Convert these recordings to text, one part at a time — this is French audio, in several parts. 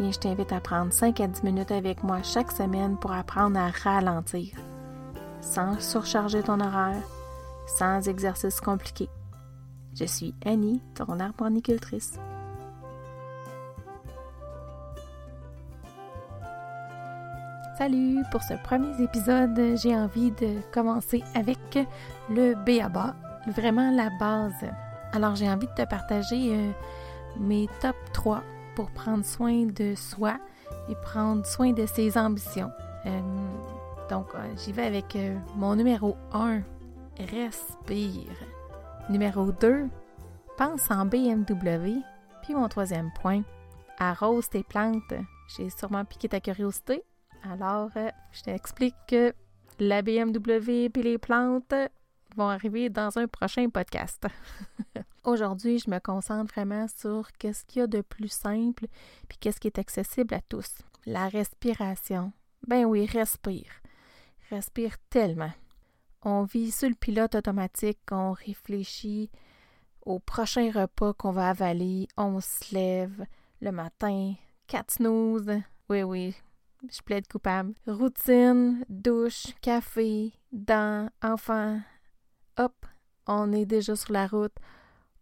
Je t'invite à prendre 5 à 10 minutes avec moi chaque semaine pour apprendre à ralentir, sans surcharger ton horaire, sans exercice compliqué. Je suis Annie, ton arboricultrice. Salut! Pour ce premier épisode, j'ai envie de commencer avec le BABA, vraiment la base. Alors, j'ai envie de te partager euh, mes top 3 pour prendre soin de soi et prendre soin de ses ambitions. Euh, donc, euh, j'y vais avec mon numéro 1, respire. Numéro 2, pense en BMW. Puis mon troisième point, arrose tes plantes. J'ai sûrement piqué ta curiosité. Alors, euh, je t'explique que la BMW et les plantes vont arriver dans un prochain podcast. Aujourd'hui, je me concentre vraiment sur qu'est-ce qu'il y a de plus simple puis qu'est-ce qui est accessible à tous. La respiration. Ben oui, respire. Respire tellement. On vit sur le pilote automatique, on réfléchit au prochain repas qu'on va avaler, on se lève le matin, quatre snooze. Oui, oui, je plaide coupable. Routine, douche, café, dents, enfants. Hop, on est déjà sur la route.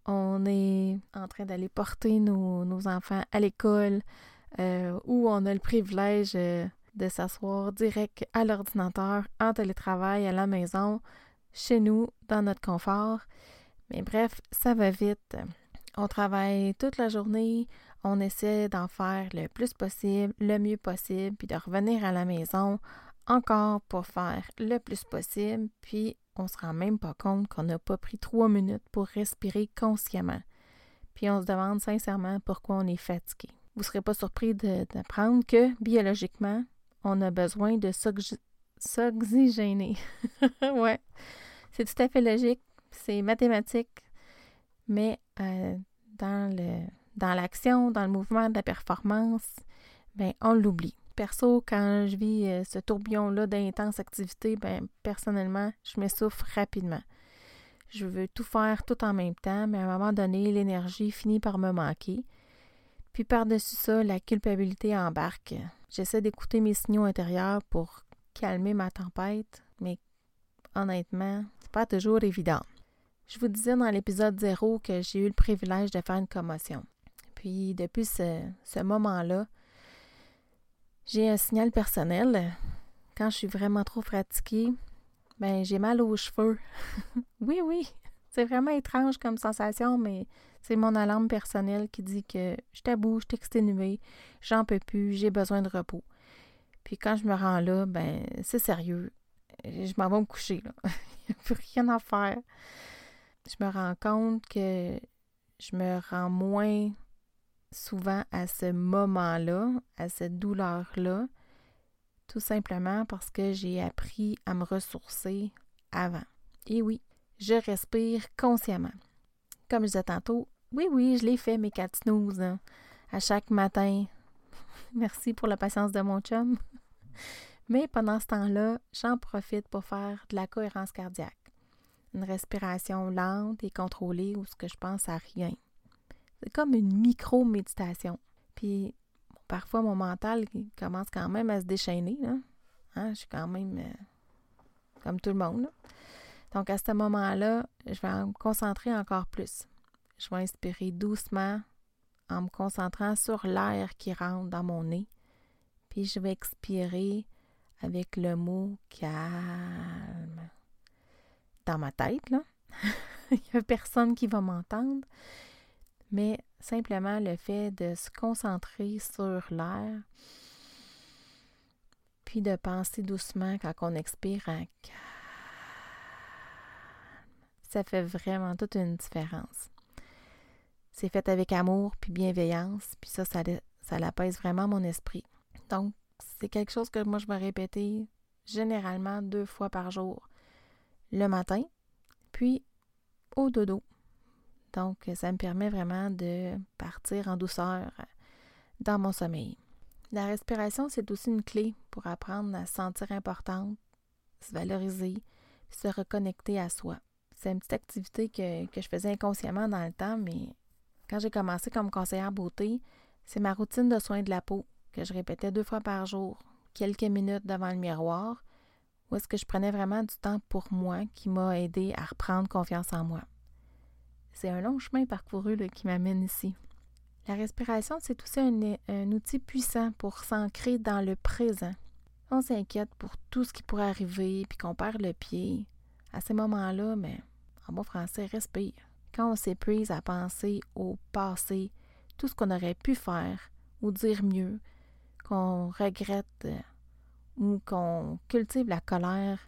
On est en train d'aller porter nos, enfants à l'école euh, où on a le privilège euh, de s'asseoir direct à l'ordinateur, en télétravail, à la maison, chez nous, dans notre confort. Mais bref, ça va vite. On travaille toute la journée, on essaie d'en faire le plus possible, le mieux possible, puis de revenir à la maison encore pour faire le plus possible, puis on se rend même pas compte qu'on n'a pas pris trois minutes pour respirer consciemment. Puis on se demande sincèrement pourquoi on est fatigué. Vous ne serez pas surpris d'apprendre que biologiquement, on a besoin de s'oxygéner. ouais, c'est tout à fait logique, c'est mathématique, mais euh, dans l'action, dans le mouvement de la performance, ben on l'oublie. Perso, quand je vis euh, ce tourbillon-là d'intense activité, ben personnellement, je m'essouffle rapidement. Je veux tout faire tout en même temps, mais à un moment donné, l'énergie finit par me manquer. Puis par-dessus ça, la culpabilité embarque. J'essaie d'écouter mes signaux intérieurs pour calmer ma tempête, mais honnêtement, c'est pas toujours évident. Je vous disais dans l'épisode 0 que j'ai eu le privilège de faire une commotion. Puis depuis ce, moment-là, j'ai un signal personnel. Quand je suis vraiment trop fatiguée, ben j'ai mal aux cheveux. oui, oui, c'est vraiment étrange comme sensation, mais c'est mon alarme personnelle qui dit que je t'aboue, je exténuée, j'en peux plus, j'ai besoin de repos. Puis quand je me rends là, ben c'est sérieux. Je m'en vais me coucher. Il n'y a plus rien à faire. Je me rends compte que je me rends moins souvent à ce moment-là, à cette douleur-là, tout simplement parce que j'ai appris à me ressourcer avant. Et oui, je respire consciemment. Comme je disais tantôt, oui, oui, je l'ai fait, mes quatre snooze, hein, à chaque matin. Merci pour la patience de mon chum. Mais pendant ce temps-là, j'en profite pour faire de la cohérence cardiaque. Une respiration lente et contrôlée où ce que je pense à rien. C'est comme une micro-méditation. Puis parfois, mon mental commence quand même à se déchaîner. Hein? Je suis quand même euh, comme tout le monde. Donc, à ce moment-là, je vais me concentrer encore plus. Je vais inspirer doucement en me concentrant sur l'air qui rentre dans mon nez. Puis je vais expirer avec le mot calme dans ma tête. Là. Il n'y a personne qui va m'entendre mais simplement le fait de se concentrer sur l'air, puis de penser doucement quand on expire ça fait vraiment toute une différence. C'est fait avec amour puis bienveillance, puis ça, ça, ça l'apaise vraiment mon esprit. Donc, c'est quelque chose que moi je vais répéter généralement deux fois par jour. Le matin, puis au dodo. Donc, ça me permet vraiment de partir en douceur dans mon sommeil. La respiration, c'est aussi une clé pour apprendre à se sentir importante, se valoriser, se reconnecter à soi. C'est une petite activité que, que, je faisais inconsciemment dans le temps, mais quand j'ai commencé comme conseillère beauté, c'est ma routine de soins de la peau que je répétais deux fois par jour, quelques minutes devant le miroir, où est-ce que je prenais vraiment du temps pour moi qui m'a aidé à reprendre confiance en moi. C'est un long chemin parcouru qui m'amène ici. La respiration, c'est aussi un, outil puissant pour s'ancrer dans le présent. On s'inquiète pour tout ce qui pourrait arriver, puis qu'on perd le pied. À ces moments-là, mais en bon français, respire. Quand on s'épuise à penser au passé, tout ce qu'on aurait pu faire ou dire mieux, qu'on regrette euh, ou qu'on cultive la colère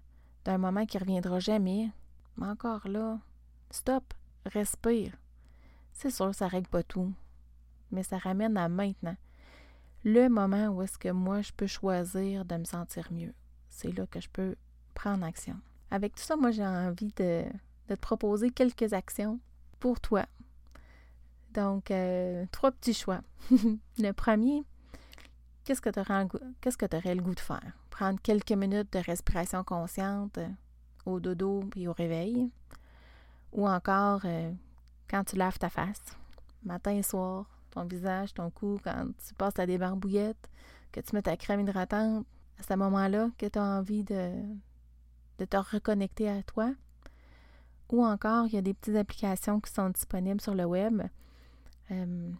d'un moment qui ne reviendra jamais, mais encore là, stop, respire. C'est sûr, ça règle pas tout, mais ça ramène à maintenant. Le moment où est-ce que moi, je peux choisir de me sentir mieux. C'est là que je peux prendre action. Avec tout ça, moi, j'ai envie de, te proposer quelques actions pour toi. Donc, euh, trois petits choix. le premier, qu'est-ce que tu aurais, le goût de faire? Prendre quelques minutes de respiration consciente au dodo et au réveil ou encore euh, quand tu laves ta face, matin et soir, ton visage, ton cou, quand tu passes la débarbouillette, que tu mets ta crème hydratante, à ce moment-là que tu as envie de, de te reconnecter à toi. Ou encore, il y a des petites applications qui sont disponibles sur le web. Euh,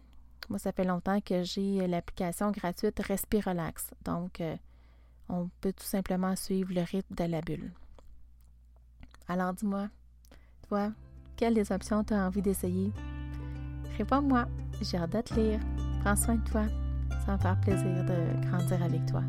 moi, ça fait longtemps que j'ai l'application gratuite Respirelax. Donc, euh, on peut tout simplement suivre le rythme de la bulle. Alors, dis-moi, quelles des options tu as envie d'essayer? Réponds-moi, j'ai hâte de te lire. Prends soin de toi. Ça va me faire plaisir de grandir avec toi.